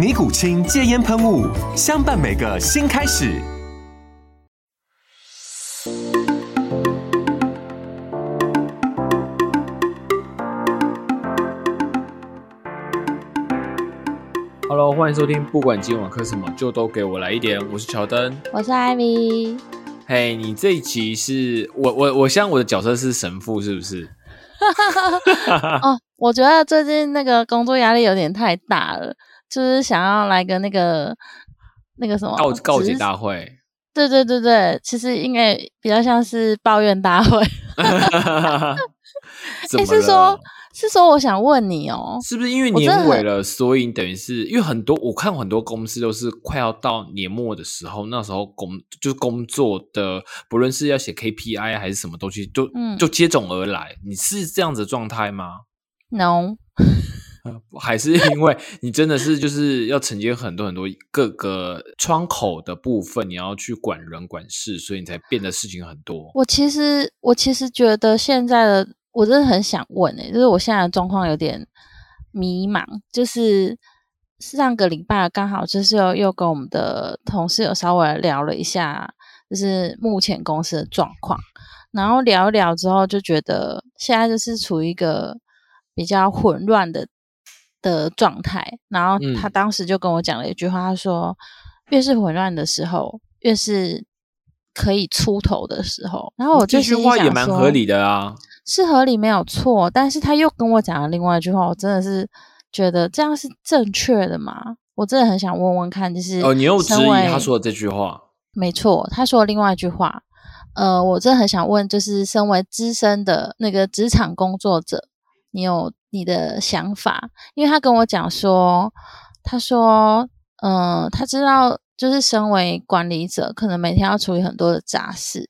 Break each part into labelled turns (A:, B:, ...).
A: 尼古清戒烟喷雾，相伴每个新开始。
B: Hello，欢迎收听，不管今晚喝什么，就都给我来一点。我是乔登，
C: 我是艾米。
B: 嘿，你这一集是我我我像我的角色是神父，是不是？
C: 哦，我觉得最近那个工作压力有点太大了，就是想要来个那个那个什么
B: 告告解大会。
C: 对对对对，其实应该比较像是抱怨大会。
B: 怎么
C: 是说，是说，我想问你哦，
B: 是不是因为年尾了，所以等于是因为很多我看很多公司都是快要到年末的时候，那时候工就是工作的，不论是要写 KPI 还是什么东西，就就接踵而来。你是这样子的状态吗
C: ？No，
B: 还是因为你真的是就是要承接很多很多各个窗口的部分，你要去管人管事，所以你才变得事情很多。
C: 我其实我其实觉得现在的。我真的很想问诶，就是我现在的状况有点迷茫，就是上个礼拜刚好就是又又跟我们的同事有稍微聊了一下，就是目前公司的状况，然后聊一聊之后就觉得现在就是处于一个比较混乱的的状态，然后他当时就跟我讲了一句话，他说越是混乱的时候，越是可以出头的时候，然后我
B: 这
C: 句
B: 话也蛮合理的啊。
C: 是合理没有错，但是他又跟我讲了另外一句话，我真的是觉得这样是正确的吗？我真的很想问问看，就是
B: 哦，你又质疑他说的这句话？
C: 没错，他说另外一句话，呃，我真的很想问，就是身为资深的那个职场工作者，你有你的想法？因为他跟我讲说，他说，嗯，他知道，就是身为管理者，可能每天要处理很多的杂事。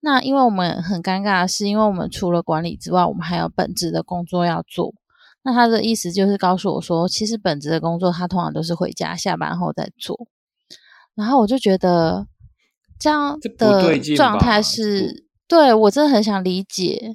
C: 那因为我们很尴尬的是，因为我们除了管理之外，我们还有本职的工作要做。那他的意思就是告诉我说，其实本职的工作他通常都是回家下班后再做。然后我就觉得这样的状态是对我真的很想理解。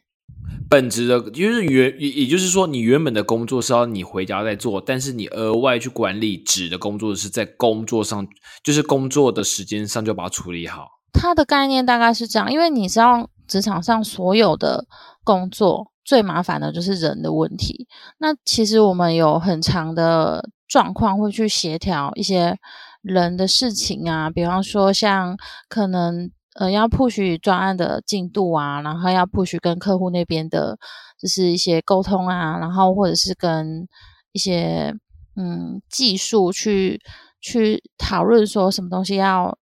B: 本职的，就是原也也就是说，你原本的工作是要你回家再做，但是你额外去管理纸的工作是在工作上，就是工作的时间上就把它处理好。
C: 它的概念大概是这样，因为你知道职场上所有的工作最麻烦的就是人的问题。那其实我们有很长的状况会去协调一些人的事情啊，比方说像可能呃要 push 专案的进度啊，然后要 push 跟客户那边的就是一些沟通啊，然后或者是跟一些嗯技术去去讨论说什么东西要。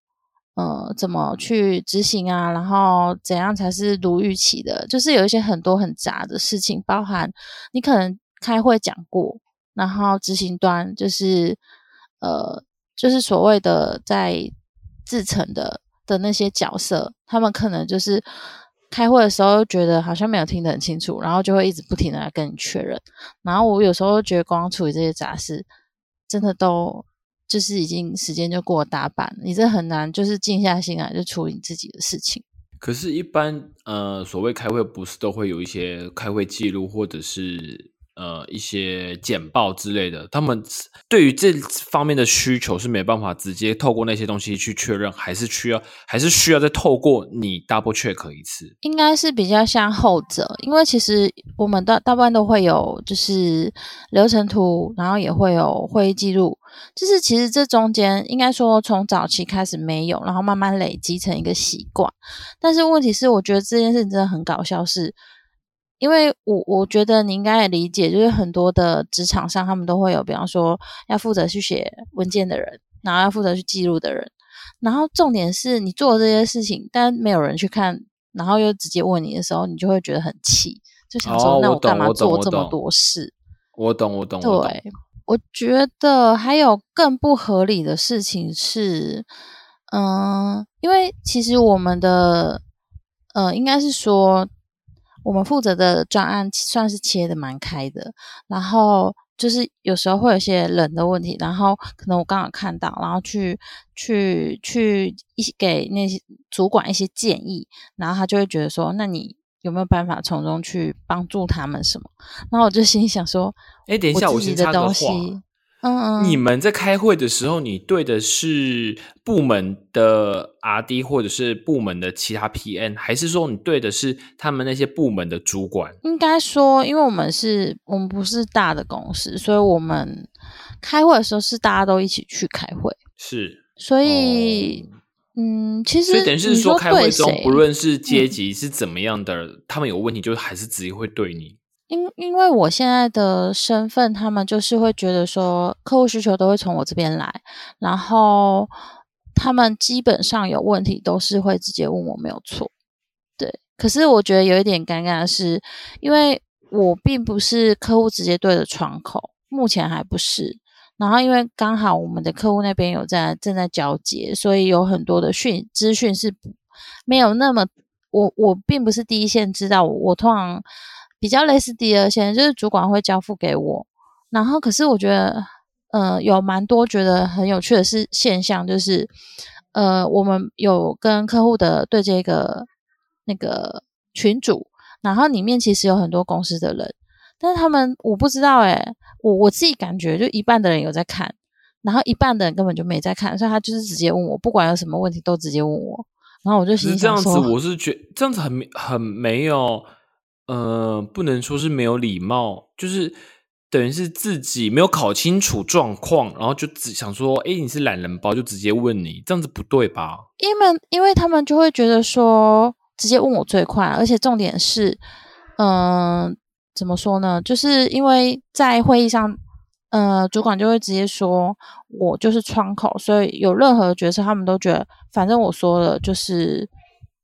C: 呃，怎么去执行啊？然后怎样才是如预期的？就是有一些很多很杂的事情，包含你可能开会讲过，然后执行端就是呃，就是所谓的在制成的的那些角色，他们可能就是开会的时候觉得好像没有听得很清楚，然后就会一直不停的来跟你确认。然后我有时候觉得光处理这些杂事，真的都。就是已经时间就过了大半，你这很难，就是静下心来就处理自己的事情。
B: 可是，一般呃，所谓开会不是都会有一些开会记录，或者是呃一些简报之类的，他们对于这方面的需求是没办法直接透过那些东西去确认，还是需要还是需要再透过你 double check 一次？
C: 应该是比较像后者，因为其实我们大大部分都会有就是流程图，然后也会有会议记录，就是其实这中间应该说从早期开始没有，然后慢慢累积成一个习惯。但是问题是，我觉得这件事真的很搞笑，是。因为我我觉得你应该也理解，就是很多的职场上，他们都会有，比方说要负责去写文件的人，然后要负责去记录的人，然后重点是你做这些事情，但没有人去看，然后又直接问你的时候，你就会觉得很气，就想说那我干嘛做这么多事？
B: 我懂，我懂，
C: 对，我觉得还有更不合理的事情是，嗯，因为其实我们的，呃，应该是说。我们负责的专案算是切的蛮开的，然后就是有时候会有些人的问题，然后可能我刚好看到，然后去去去一给那些主管一些建议，然后他就会觉得说，那你有没有办法从中去帮助他们什么？然后我就心想说，
B: 哎，等一下，我先插个话。
C: 嗯，
B: 你们在开会的时候，你对的是部门的 R D 或者是部门的其他 P N，还是说你对的是他们那些部门的主管？
C: 应该说，因为我们是我们不是大的公司，所以我们开会的时候是大家都一起去开会。
B: 是，
C: 所以，嗯，其实
B: 所以等于是说，开会中不论是阶级是怎么样的，他们有问题，就还是直接会对你。
C: 因因为我现在的身份，他们就是会觉得说，客户需求都会从我这边来，然后他们基本上有问题都是会直接问我，没有错。对，可是我觉得有一点尴尬的是，因为我并不是客户直接对的窗口，目前还不是。然后因为刚好我们的客户那边有在正在交接，所以有很多的讯资讯是没有那么，我我并不是第一线知道，我通常。比较类似第二线，就是主管会交付给我，然后可是我觉得，呃，有蛮多觉得很有趣的是现象，就是，呃，我们有跟客户的对这个那个群组，然后里面其实有很多公司的人，但是他们我不知道，诶，我我自己感觉就一半的人有在看，然后一半的人根本就没在看，所以他就是直接问我，不管有什么问题都直接问我，然后我就心
B: 想说，这样子我是觉这样子很很没有。呃，不能说是没有礼貌，就是等于是自己没有考清楚状况，然后就只想说，哎，你是懒人包，就直接问你，这样子不对吧？
C: 因为因为他们就会觉得说，直接问我最快，而且重点是，嗯，怎么说呢？就是因为在会议上，呃，主管就会直接说我就是窗口，所以有任何决策，他们都觉得，反正我说了就是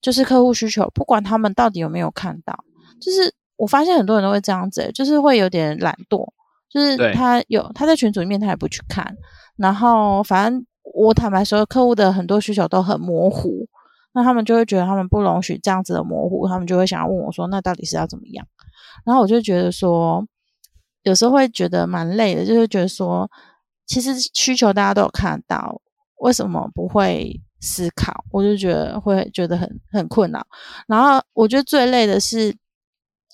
C: 就是客户需求，不管他们到底有没有看到。就是我发现很多人都会这样子，就是会有点懒惰，就是他有他在群组里面他也不去看，然后反正我坦白说，客户的很多需求都很模糊，那他们就会觉得他们不容许这样子的模糊，他们就会想要问我说，那到底是要怎么样？然后我就觉得说，有时候会觉得蛮累的，就是觉得说，其实需求大家都有看到，为什么不会思考？我就觉得会觉得很很困扰。然后我觉得最累的是。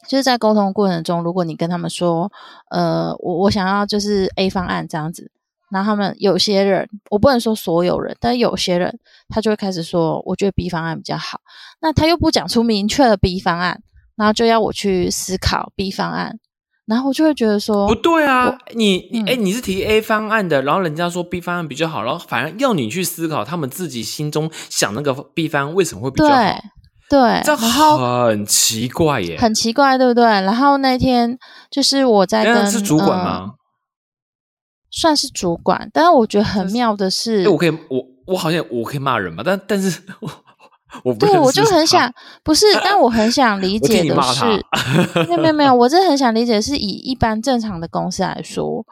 C: 就是在沟通过程中，如果你跟他们说，呃，我我想要就是 A 方案这样子，那他们有些人，我不能说所有人，但有些人他就会开始说，我觉得 B 方案比较好。那他又不讲出明确的 B 方案，然后就要我去思考 B 方案，然后我就会觉得说，
B: 不对啊，你你哎，你是提 A 方案的，然后人家说 B 方案比较好，然后反而要你去思考他们自己心中想那个 B 方案为什么会比较好。
C: 对，
B: 然后很奇怪耶，
C: 很奇怪，对不对？然后那天就是我在跟
B: 是主管吗？
C: 算是主管，但是我觉得很妙的是，
B: 我可以，我我好像我可以骂人嘛，但但是 我我
C: 对我就很想不是，但我很想理解的是，没有没有没有，我真的很想理解，是以一般正常的公司来说，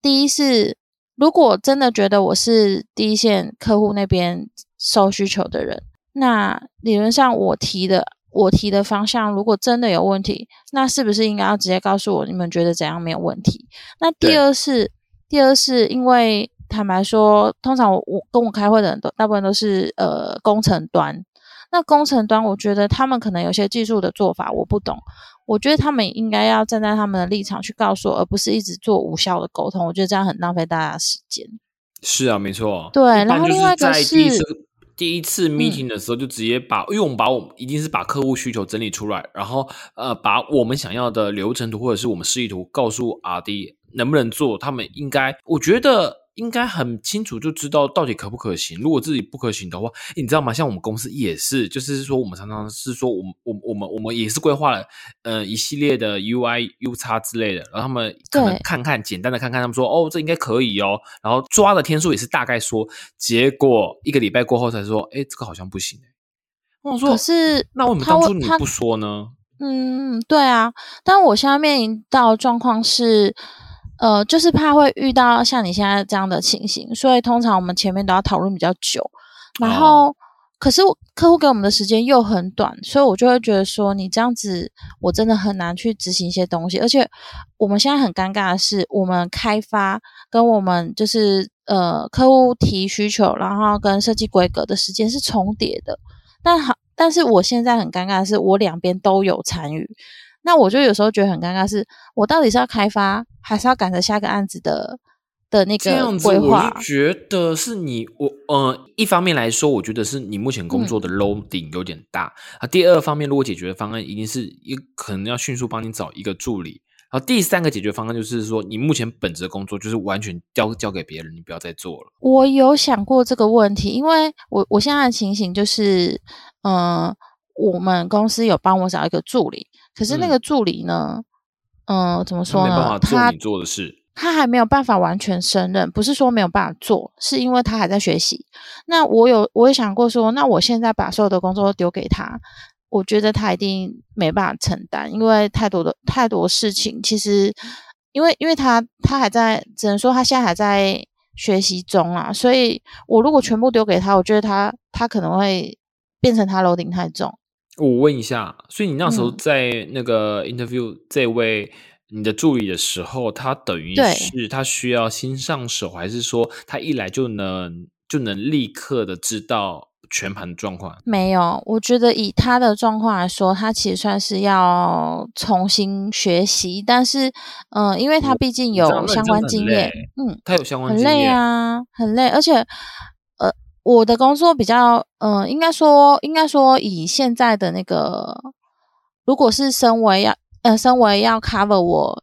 C: 第一是如果真的觉得我是第一线客户那边收需求的人。那理论上，我提的我提的方向，如果真的有问题，那是不是应该要直接告诉我，你们觉得怎样没有问题？那第二是，第二是因为坦白说，通常我我跟我开会的人都大部分都是呃工程端，那工程端，我觉得他们可能有些技术的做法我不懂，我觉得他们应该要站在他们的立场去告诉我，而不是一直做无效的沟通。我觉得这样很浪费大家时间。
B: 是啊，没错。
C: 对，然后另外一个是
B: 第一次 meeting 的时候，就直接把，因为我们把我们一定是把客户需求整理出来，然后呃，把我们想要的流程图或者是我们示意图告诉 RD 能不能做，他们应该，我觉得。应该很清楚就知道到底可不可行。如果自己不可行的话，你知道吗？像我们公司也是，就是说我们常常是说，我们我我们我们也是规划了呃一系列的 UI U 叉之类的，然后他们可能看看简单的看看，他们说哦这应该可以哦，然后抓的天数也是大概说，结果一个礼拜过后才说，哎这个好像不行哎。我说
C: 可是
B: 那为什么当初你不说呢？
C: 嗯，对啊，但我现在面临到状况是。呃，就是怕会遇到像你现在这样的情形，所以通常我们前面都要讨论比较久，然后可是客户给我们的时间又很短，所以我就会觉得说你这样子我真的很难去执行一些东西，而且我们现在很尴尬的是，我们开发跟我们就是呃客户提需求，然后跟设计规格的时间是重叠的，但好，但是我现在很尴尬的是，我两边都有参与。那我就有时候觉得很尴尬，是我到底是要开发，还是要赶着下个案子的的那个规划？
B: 觉得是你我呃，一方面来说，我觉得是你目前工作的 loading 有点大啊。第二方面，如果解决方案一定是一可能要迅速帮你找一个助理。然后第三个解决方案就是说，你目前本职的工作就是完全交交给别人，你不要再做了。
C: 我有想过这个问题，因为我我现在的情形就是，嗯，我们公司有帮我找一个助理。可是那个助理呢？嗯，怎么说
B: 呢？他你做的事，
C: 他还没有办法完全胜任。不是说没有办法做，是因为他还在学习。那我有，我也想过说，那我现在把所有的工作都丢给他，我觉得他一定没办法承担，因为太多的太多事情。其实，因为因为他他还在，只能说他现在还在学习中啊。所以我如果全部丢给他，我觉得他他可能会变成他楼顶太重。
B: 我问一下，所以你那时候在那个 interview 这位你的助理的时候，他等于是他需要新上手，还是说他一来就能就能立刻的知道全盘状况？
C: 没有，我觉得以他的状况来说，他其实算是要重新学习，但是嗯，因为他毕竟有相关经验，
B: 嗯，他有相关
C: 很累啊，很累，而且。我的工作比较，嗯，应该说，应该说，以现在的那个，如果是身为要，呃，身为要 cover 我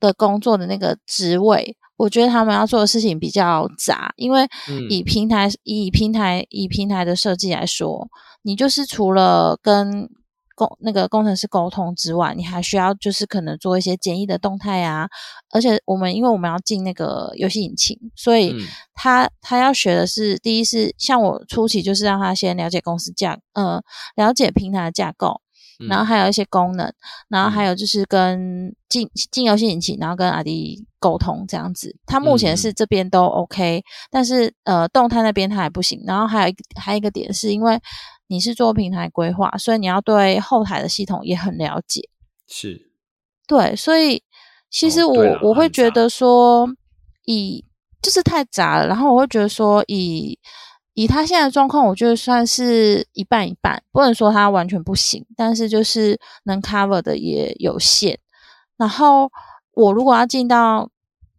C: 的工作的那个职位，我觉得他们要做的事情比较杂，因为以平台，以平台，以平台的设计来说，你就是除了跟工那个工程师沟通之外，你还需要就是可能做一些简易的动态啊，而且我们因为我们要进那个游戏引擎，所以他他要学的是第一是像我初期就是让他先了解公司架，呃，了解平台的架构，然后还有一些功能，然后还有就是跟进进游戏引擎，然后跟阿迪沟通这样子。他目前是这边都 OK，但是呃动态那边他还不行。然后还有一还有一个点是因为。你是做平台规划，所以你要对后台的系统也很了解。
B: 是，
C: 对，所以其实我我会觉得说，以就是太杂了，然后我会觉得说，以以他现在的状况，我觉得算是一半一半，不能说他完全不行，但是就是能 cover 的也有限。然后我如果要进到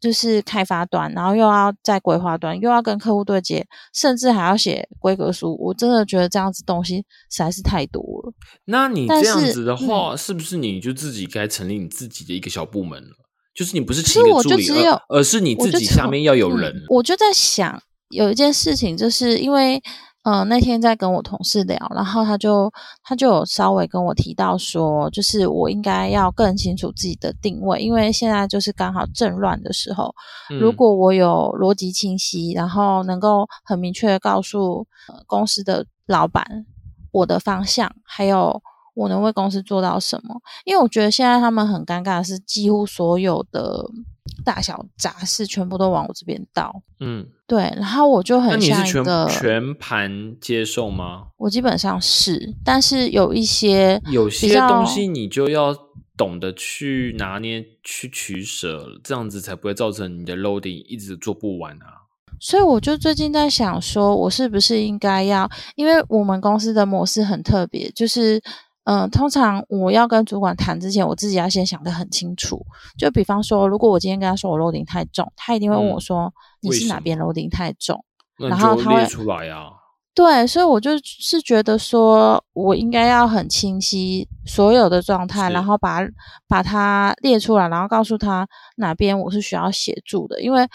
C: 就是开发端，然后又要在规划端，又要跟客户对接，甚至还要写规格书。我真的觉得这样子东西实在是太多了。
B: 那你这样子的话，是不是你就自己该成立你自己的一个小部门了？就是你不是请一个助理，而是你自己下面要有人。
C: 我就在想，有一件事情，就是因为。嗯，那天在跟我同事聊，然后他就他就有稍微跟我提到说，就是我应该要更清楚自己的定位，因为现在就是刚好正乱的时候，如果我有逻辑清晰，然后能够很明确的告诉公司的老板我的方向，还有我能为公司做到什么，因为我觉得现在他们很尴尬的是，几乎所有的。大小杂事全部都往我这边倒，嗯，对，然后我就很像一
B: 个全盘接受吗？
C: 我基本上是，但是有一些
B: 有些东西你就要懂得去拿捏、去取舍，这样子才不会造成你的 loading 一直做不完啊。
C: 所以我就最近在想，说我是不是应该要，因为我们公司的模式很特别，就是，嗯，通常我要跟主管谈之前，我自己要先想得很清楚。就比方说，如果我今天跟他说我 loading 太重，他一定会问我说你是哪边 loading 太重，然后他会
B: 出来呀。
C: 对，所以我就是觉得说我应该要很清晰所有的状态，然后把把它列出来，然后告诉他哪边我是需要协助的，因为。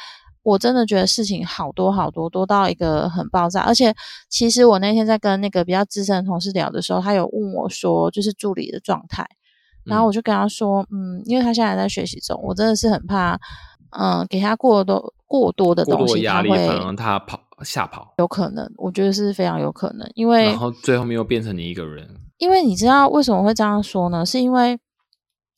C: 我真的觉得事情好多好多，多到一个很爆炸。而且，其实我那天在跟那个比较资深的同事聊的时候，他有问我说，就是助理的状态。然后我就跟他说，嗯，因为他现在在学习中，我真的是很怕，嗯，给他过多过多的东西，
B: 压
C: 力
B: 可能他跑吓跑，
C: 有可能，我觉得是非常有可能。因为
B: 然后最后面又变成你一个人。
C: 因为你知道为什么会这样说呢？是因为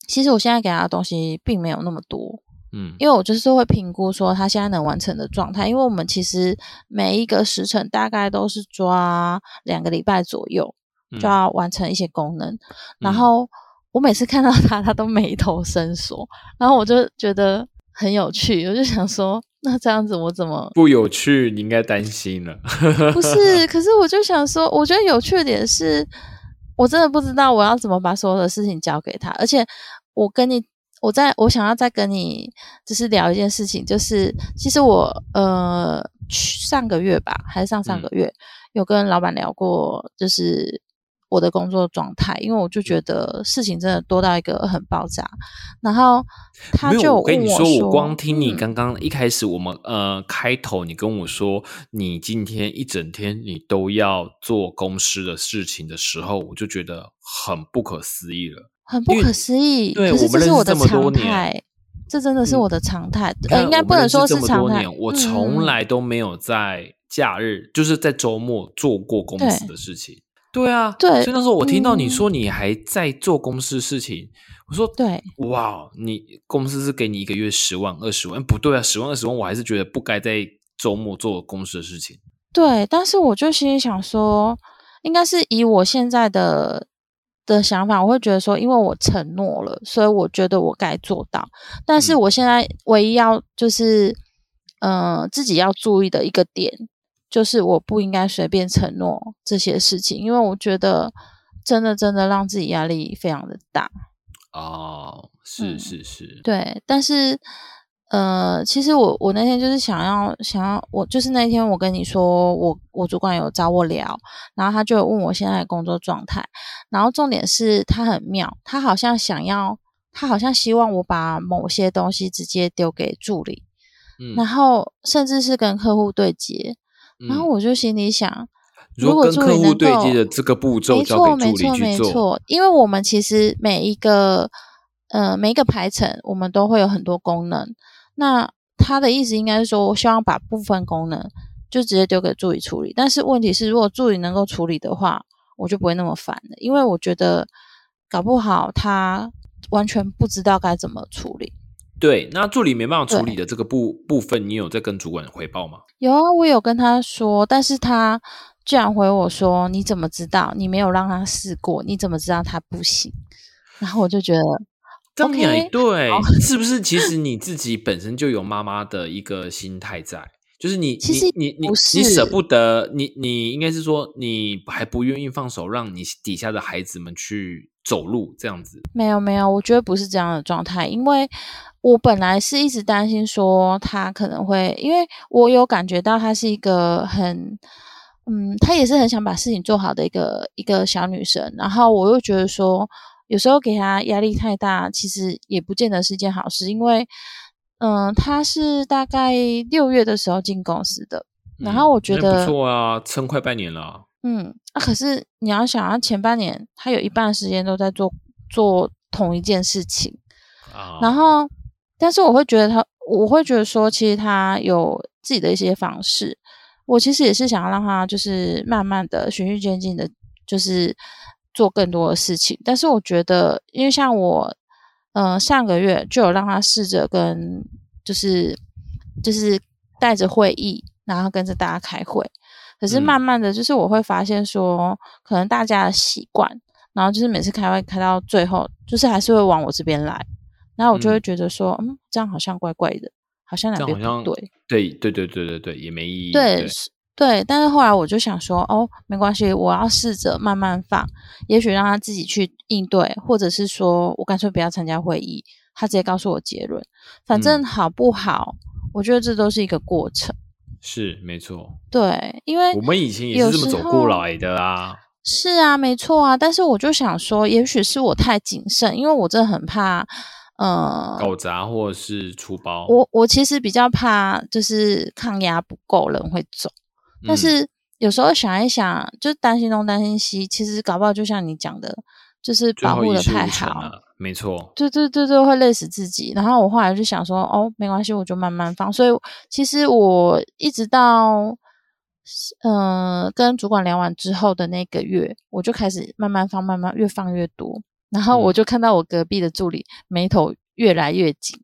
C: 其实我现在给他的东西并没有那么多。
B: 嗯，
C: 因为我就是会评估说他现在能完成的状态，因为我们其实每一个时辰大概都是抓两个礼拜左右就要完成一些功能，然后我每次看到他，他都眉头深锁，然后我就觉得很有趣，我就想说，那这样子我怎么
B: 不有趣？你应该担心了，
C: 不是？可是我就想说，我觉得有趣的点是，我真的不知道我要怎么把所有的事情交给他，而且我跟你。我在我想要再跟你就是聊一件事情，就是其实我呃上个月吧，还是上上个月有跟老板聊过，就是我的工作状态，因为我就觉得事情真的多到一个很爆炸，然后他就
B: 我跟你
C: 说，
B: 我光听你刚刚一开始我们呃开头你跟我说你今天一整天你都要做公司的事情的时候，我就觉得很不可思议了。
C: 很不可思议，可是这是我的常态，这真的是我的常态。呃，应该不能说是常态。
B: 我从来都没有在假日，就是在周末做过公司的事情。对啊，
C: 对。
B: 所以那时候我听到你说你还在做公司事情，我说
C: 对，
B: 哇，你公司是给你一个月十万、二十万？不对啊，十万、二十万，我还是觉得不该在周末做公司的事情。
C: 对，但是我就心里想说，应该是以我现在的。的想法，我会觉得说，因为我承诺了，所以我觉得我该做到。但是我现在唯一要就是，嗯，自己要注意的一个点，就是我不应该随便承诺这些事情，因为我觉得真的真的让自己压力非常的大。
B: 哦，是是是，
C: 对，但是。呃，其实我我那天就是想要想要我就是那天我跟你说我我主管有找我聊，然后他就问我现在的工作状态，然后重点是他很妙，他好像想要他好像希望我把某些东西直接丢给助理，嗯，然后甚至是跟客户对接，然后我就心里想，如果
B: 跟客户对接的这个步骤交给助理
C: 去做，因为我们其实每一个呃每一个排程我们都会有很多功能。那他的意思应该是说，我希望把部分功能就直接丢给助理处理。但是问题是，如果助理能够处理的话，我就不会那么烦了。因为我觉得搞不好他完全不知道该怎么处理。
B: 对，那助理没办法处理的这个部部分，你有在跟主管汇报吗？
C: 有啊，我有跟他说，但是他居然回我说：“你怎么知道？你没有让他试过，你怎么知道他不行？” 然后我就觉得。
B: 这样也对，是不是？其实你自己本身就有妈妈的一个心态在，就是你，
C: 其实
B: 你你你舍不得，你你应该是说你还不愿意放手，让你底下的孩子们去走路这样子。
C: 没有没有，我觉得不是这样的状态，因为我本来是一直担心说他可能会，因为我有感觉到他是一个很，嗯，他也是很想把事情做好的一个一个小女生，然后我又觉得说。有时候给他压力太大，其实也不见得是件好事，因为，嗯，他是大概六月的时候进公司的，然后我觉得
B: 不错啊，撑快半年了。
C: 嗯，啊，可是你要想，他前半年他有一半时间都在做做同一件事情，啊，然后，但是我会觉得他，我会觉得说，其实他有自己的一些方式，我其实也是想要让他就是慢慢的循序渐进的，就是。做更多的事情，但是我觉得，因为像我，嗯，上个月就有让他试着跟，就是就是带着会议，然后跟着大家开会。可是慢慢的就是我会发现说，可能大家的习惯，然后就是每次开会开到最后，就是还是会往我这边来，然后我就会觉得说，嗯，这样好像怪怪的，好像两边不对，
B: 对对对对对对，也没意义。
C: 对对，但是后来我就想说，哦，没关系，我要试着慢慢放，也许让他自己去应对，或者是说我干脆不要参加会议，他直接告诉我结论，反正好不好，我觉得这都是一个过程。
B: 是没错，
C: 对，因为
B: 我们以前也是这么走过来的啊。
C: 是啊，没错啊，但是我就想说，也许是我太谨慎，因为我真的很怕，呃，
B: 搞砸或者是出包。
C: 我我其实比较怕，就是抗压不够，人会走。但是有时候想一想，就担心东担心西，其实搞不好就像你讲的，就是保护的太好，
B: 没错。
C: 对对对对，会累死自己。然后我后来就想说，哦，没关系，我就慢慢放。所以其实我一直到。嗯，跟主管聊完之后的那个月，我就开始慢慢放，慢慢越放越多。然后我就看到我隔壁的助理眉头越来越紧，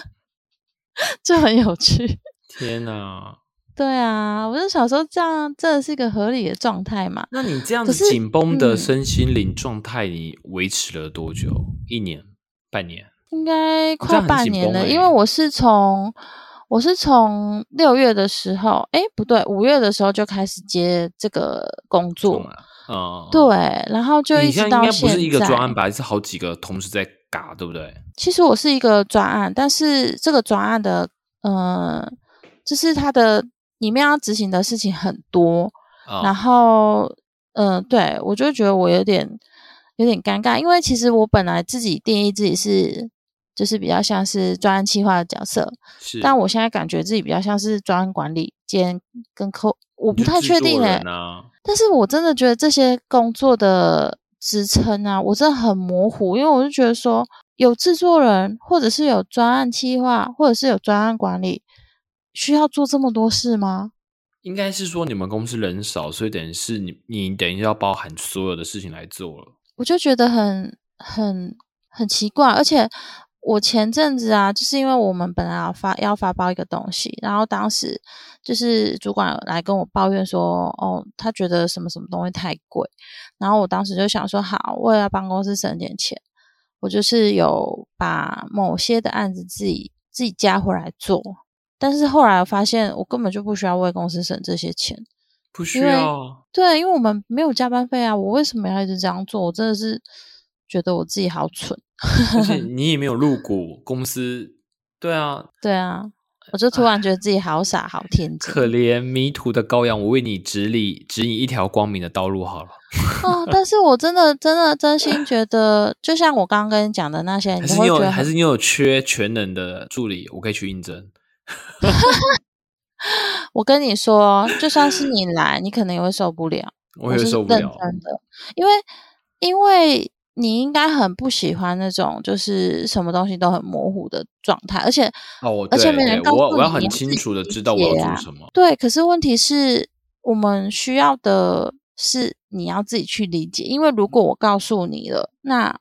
C: 这很有趣。
B: 天哪！
C: 对啊，我就想说，这样真的是一个合理的状态嘛？
B: 那你这样子紧绷的身心灵状态，你维持了多久？一年、半年？
C: 应该快半年了，因为我是从。我是从六月的时候，哎，不对，五月的时候就开始接这个工作，嗯，对，然后就一直到
B: 现在。不是一个专案吧？是好几个同时在嘎，对不对？
C: 其实我是一个专案，但是这个专案的，嗯，就是它的里面要执行的事情很多，然后，嗯，对我就觉得我有点有点尴尬，因为其实我本来自己定义自己是。就是比较像是专案企划的角色，但我现在感觉自己比较像是专案管理兼跟客，我不太确定哎，但是我真的觉得这些工作的职称啊，我真的很模糊，因为我就觉得说有制作人，或者是有专案企划，或者是有专案管理，需要做这么多事吗？
B: 应该是说你们公司人少，所以等于是你你等于要包含所有的事情来做了，
C: 我就觉得很很很奇怪，而且。我前阵子啊，就是因为我们本来要发要发包一个东西，然后当时就是主管来跟我抱怨说，哦，他觉得什么什么东西太贵，然后我当时就想说，好，为了帮公司省点钱，我就是有把某些的案子自己自己加回来做，但是后来我发现，我根本就不需要为公司省这些钱，
B: 不需要，
C: 对，因为我们没有加班费啊，我为什么要一直这样做？我真的是觉得我自己好蠢。
B: 而且 你也没有入股公司，对啊，
C: 对啊，我就突然觉得自己好傻，好天真，
B: 可怜迷途的羔羊，我为你指理指引一条光明的道路好了。
C: 哦，但是我真的真的真心觉得，就像我刚刚跟你讲的那些，
B: 还是你有还是你有缺全能的助理，我可以去应征。
C: 我跟你说，就算是你来，你可能也会受不了，
B: 我也受不了，
C: 的，因为因为。你应该很不喜欢那种就是什么东西都很模糊的状态，而且
B: 哦，
C: 而且没人告诉
B: 你，我要很清楚的知道我要做什么。
C: 对，可是问题是我们需要的是你要自己去理解，因为如果我告诉你了，那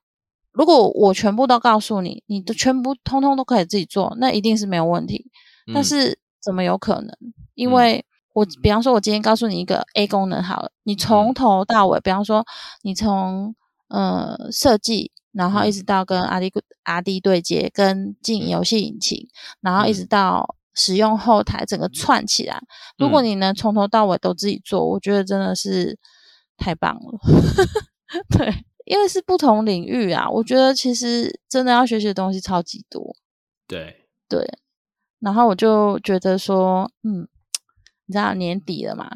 C: 如果我全部都告诉你，你的全部通通都可以自己做，那一定是没有问题。但是怎么有可能？因为我比方说，我今天告诉你一个 A 功能好了，你从头到尾，比方说你从呃，设计，然后一直到跟阿迪阿迪对接，跟进游戏引擎，然后一直到使用后台，整个串起来。如果你能从头到尾都自己做，我觉得真的是太棒了。对，因为是不同领域啊，我觉得其实真的要学习的东西超级多。
B: 对。
C: 对，然后我就觉得说，嗯，你知道年底了嘛？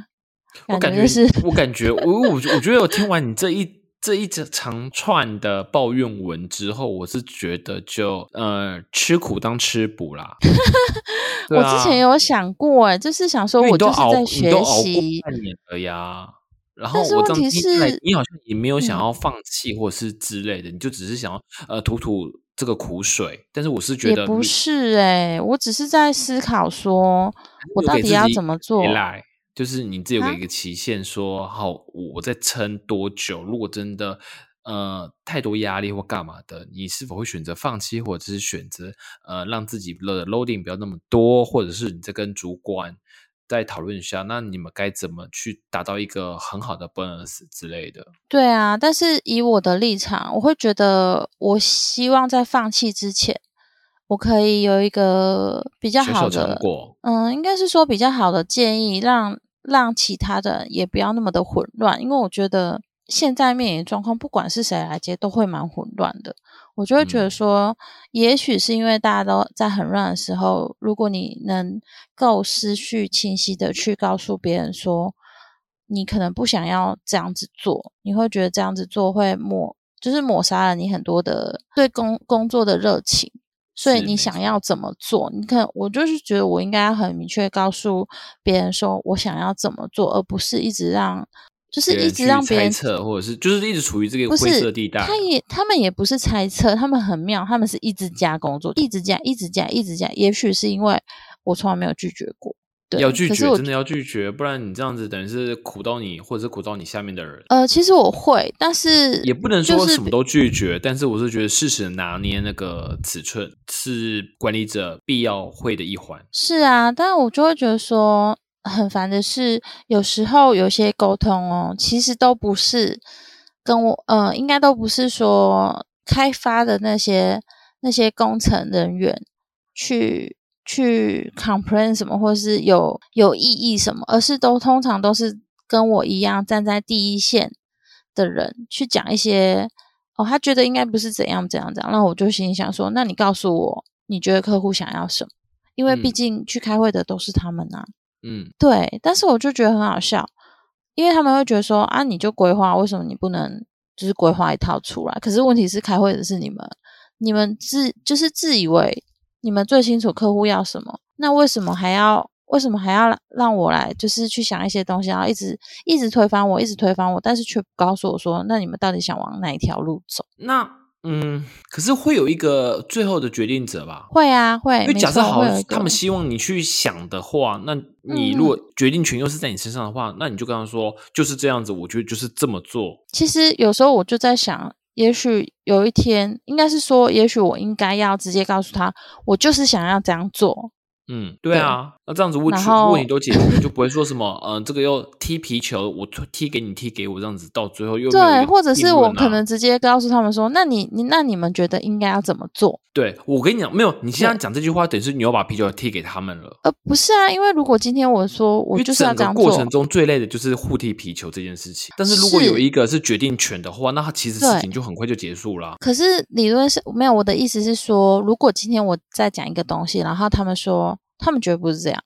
B: 我感觉是，我感觉我我我觉得我听完你这一。这一长串的抱怨文之后，我是觉得就呃吃苦当吃补啦。
C: 我之前有想过，哎，就是想说，我就是在学习
B: 半年了呀。然后我
C: 问题是，
B: 你好像也没有想要放弃或是之类的，你就只是想要呃吐吐这个苦水。但是我是觉得
C: 不是哎，我只是在思考说，我到底要怎么做。
B: 就是你自己有一个期限，说好我再撑多久？如果真的呃太多压力或干嘛的，你是否会选择放弃，或者是选择呃让自己的 loading 不要那么多，或者是你在跟主管再讨论一下，那你们该怎么去达到一个很好的 bonus 之类的？
C: 对啊，但是以我的立场，我会觉得我希望在放弃之前。我可以有一个比较好
B: 的，
C: 嗯，应该是说比较好的建议，让让其他的也不要那么的混乱，因为我觉得现在面临状况，不管是谁来接，都会蛮混乱的。我就会觉得说，也许是因为大家都在很乱的时候，如果你能够思绪清晰的去告诉别人说，你可能不想要这样子做，你会觉得这样子做会抹，就是抹杀了你很多的对工工作的热情，所以你想要怎么做？你看，我就是觉得我应该很明确告诉别人说我想要怎么做，而不是一直让。就是一直让别人
B: 猜测，或者是就是一直处于这个灰色地带。
C: 他也他们也不是猜测，他们很妙，他们是一直加工作，一直加，一直加，一直加。也许是因为我从来没有拒绝过，
B: 要拒绝真的要拒绝，不然你这样子等于是苦到你，或者是苦到你下面的人。
C: 呃，其实我会，但是
B: 也不能说什么都拒绝。但是我是觉得适时拿捏那个尺寸是管理者必要会的一环。
C: 是啊，但是我就会觉得说。很烦的是，有时候有些沟通哦，其实都不是跟我，呃，应该都不是说开发的那些那些工程人员去去 complain 什么，或是有有异议什么，而是都通常都是跟我一样站在第一线的人去讲一些，哦，他觉得应该不是怎样怎样怎样，那我就心里想说，那你告诉我，你觉得客户想要什么？因为毕竟去开会的都是他们呐。嗯，对，但是我就觉得很好笑，因为他们会觉得说啊，你就规划，为什么你不能就是规划一套出来？可是问题是，开会的是你们，你们自就是自以为你们最清楚客户要什么，那为什么还要为什么还要让我来就是去想一些东西，然后一直一直推翻我，一直推翻我，但是却不告诉我说，那你们到底想往哪一条路走？
B: 那。嗯，可是会有一个最后的决定者吧？
C: 会啊，会。因
B: 为假设好，他们希望你去想的话，那你如果决定权又是在你身上的话，那你就跟他说就是这样子。我觉得就是这么做。
C: 其实有时候我就在想，也许有一天，应该是说，也许我应该要直接告诉他，我就是想要这样做。
B: 嗯，对啊，那这样子问题问题都解决，就不会说什么，嗯，这个又踢皮球，我踢给你，踢给我，这样子到最后又
C: 对，或者是我可能直接告诉他们说，那你你那你们觉得应该要怎么做？
B: 对我跟你讲，没有，你现在讲这句话，等于是你要把皮球踢给他们了。
C: 呃，不是啊，因为如果今天我说我就是要这样
B: 做，过程中最累的就是互踢皮球这件事情。但是如果有一个是决定权的话，那他其实事情就很快就结束了。
C: 可是理论是没有，我的意思是说，如果今天我再讲一个东西，然后他们说。他们觉得不是这样，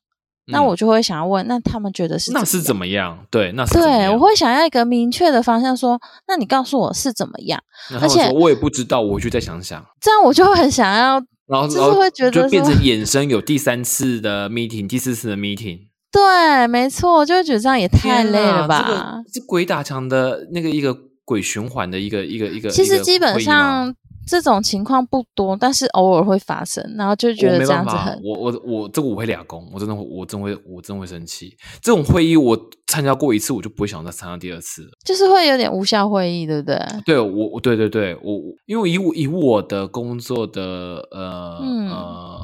C: 那我就会想要问，那他们觉得是
B: 那是怎么样？对，那是
C: 对，我会想要一个明确的方向，说，那你告诉我是怎么样？而且
B: 我也不知道，我就再想想。
C: 这样我就会很想要，
B: 然后
C: 就是会觉得
B: 就变成衍生有第三次的 meeting，第四次的 meeting。
C: 对，没错，就会觉得这样也太累了
B: 吧？这鬼打墙的那个一个鬼循环的一个一个一个，
C: 其实基本上。这种情况不多，但是偶尔会发生，然后就觉得这样子很……
B: 我我我这个我会俩工，我真的我真会我真会生气。这种会议我参加过一次，我就不会想再参加第二次了。
C: 就是会有点无效会议，对不对？
B: 对我我对对对我因为以我以我的工作的呃呃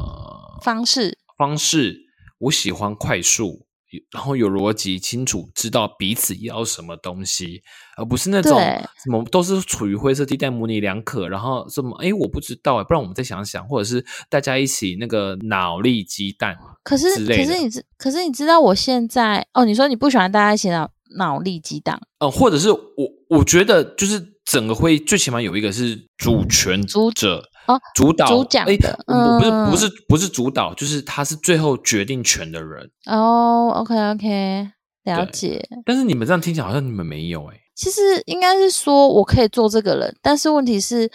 C: 方式
B: 方式，我喜欢快速。然后有逻辑清楚，知道彼此要什么东西，而不是那种什么都是处于灰色地带，模棱两可。然后什么哎，我不知道哎，不然我们再想想，或者是大家一起那个脑力激荡。
C: 可是可是你知可是你知道我现在哦，你说你不喜欢大家一起脑脑力激荡，
B: 呃，或者是我我觉得就是整个会最起码有一个是主权者。哦，主导
C: 主讲的，
B: 嗯，不是不是不是主导，就是他是最后决定权的人。
C: 哦，OK OK，了解。
B: 但是你们这样听起来好像你们没有哎。
C: 其实应该是说我可以做这个人，但是问题是，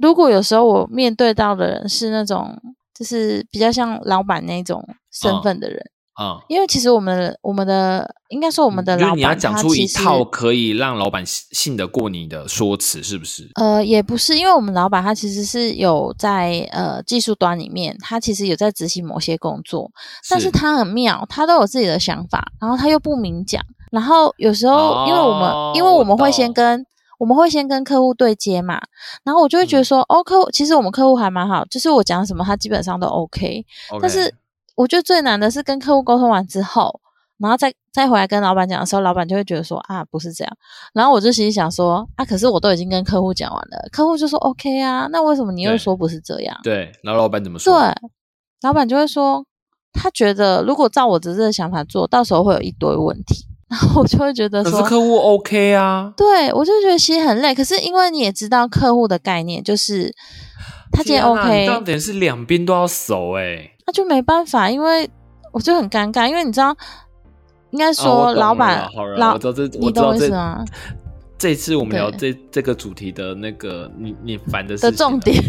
C: 如果有时候我面对到的人是那种，就是比较像老板那种身份的人。啊，因为其实我们我们的应该说我们的老板，
B: 你要讲出一套可以让老板信得过你的说辞，是不是？
C: 呃，也不是，因为我们老板他其实是有在呃技术端里面，他其实有在执行某些工作，但是他很妙，他都有自己的想法，然后他又不明讲，然后有时候因为我们因为我们会先跟我们会先跟客户对接嘛，然后我就会觉得说，哦，客户其实我们客户还蛮好，就是我讲什么他基本上都 OK，但是。我觉得最难的是跟客户沟通完之后，然后再再回来跟老板讲的时候，老板就会觉得说啊，不是这样。然后我就心里想说啊，可是我都已经跟客户讲完了，客户就说 OK 啊，那为什么你又说不是这样？
B: 对，然后老板怎么说？
C: 对，老板就会说，他觉得如果照我这个想法做到时候会有一堆问题。然后我就会觉得，可
B: 是客户 OK 啊？
C: 对，我就觉得其实很累。可是因为你也知道客户的概念，就是他今天 OK，
B: 重点是两边都要熟哎，
C: 那就没办法，因为我就很尴尬，因为你知道，应该说老板老，
B: 我知道这，我知道这吗？这次我们聊这这个主题的那个你你烦的
C: 的重点，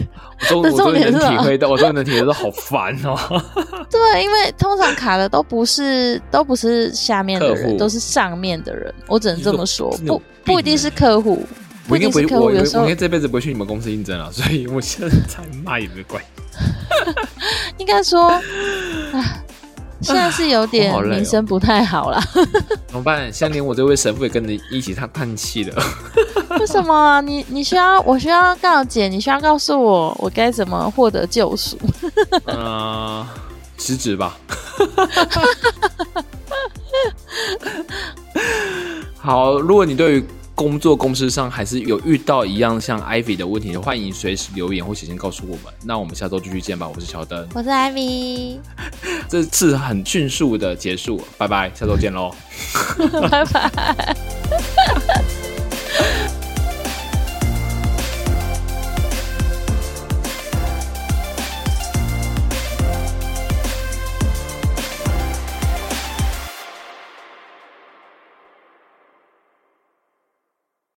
B: 我终于能体会到，我终于能体会到 好烦哦。
C: 对，因为通常卡的都不是都不是下面的人，都是上面的人。我只能这么说，不不一定是客户，不一定是客户。有时候
B: 我应该这辈子不会去你们公司应征了，所以我现在骂也没关系。
C: 应该说，啊。现在是有点名声不太好了，
B: 怎么办？现在连我这位神父也跟着一起叹叹气了。
C: 为什么？你你需要我需要告解？你需要告诉我我该怎么获得救赎？
B: 嗯，辞职吧。好，如果你对于。工作公司上还是有遇到一样像 Ivy 的问题，欢迎随时留言或写信告诉我们。那我们下周继续见吧。我是乔登，
C: 我是 Ivy。
B: 这次很迅速的结束，拜拜，下周见喽，
C: 拜拜。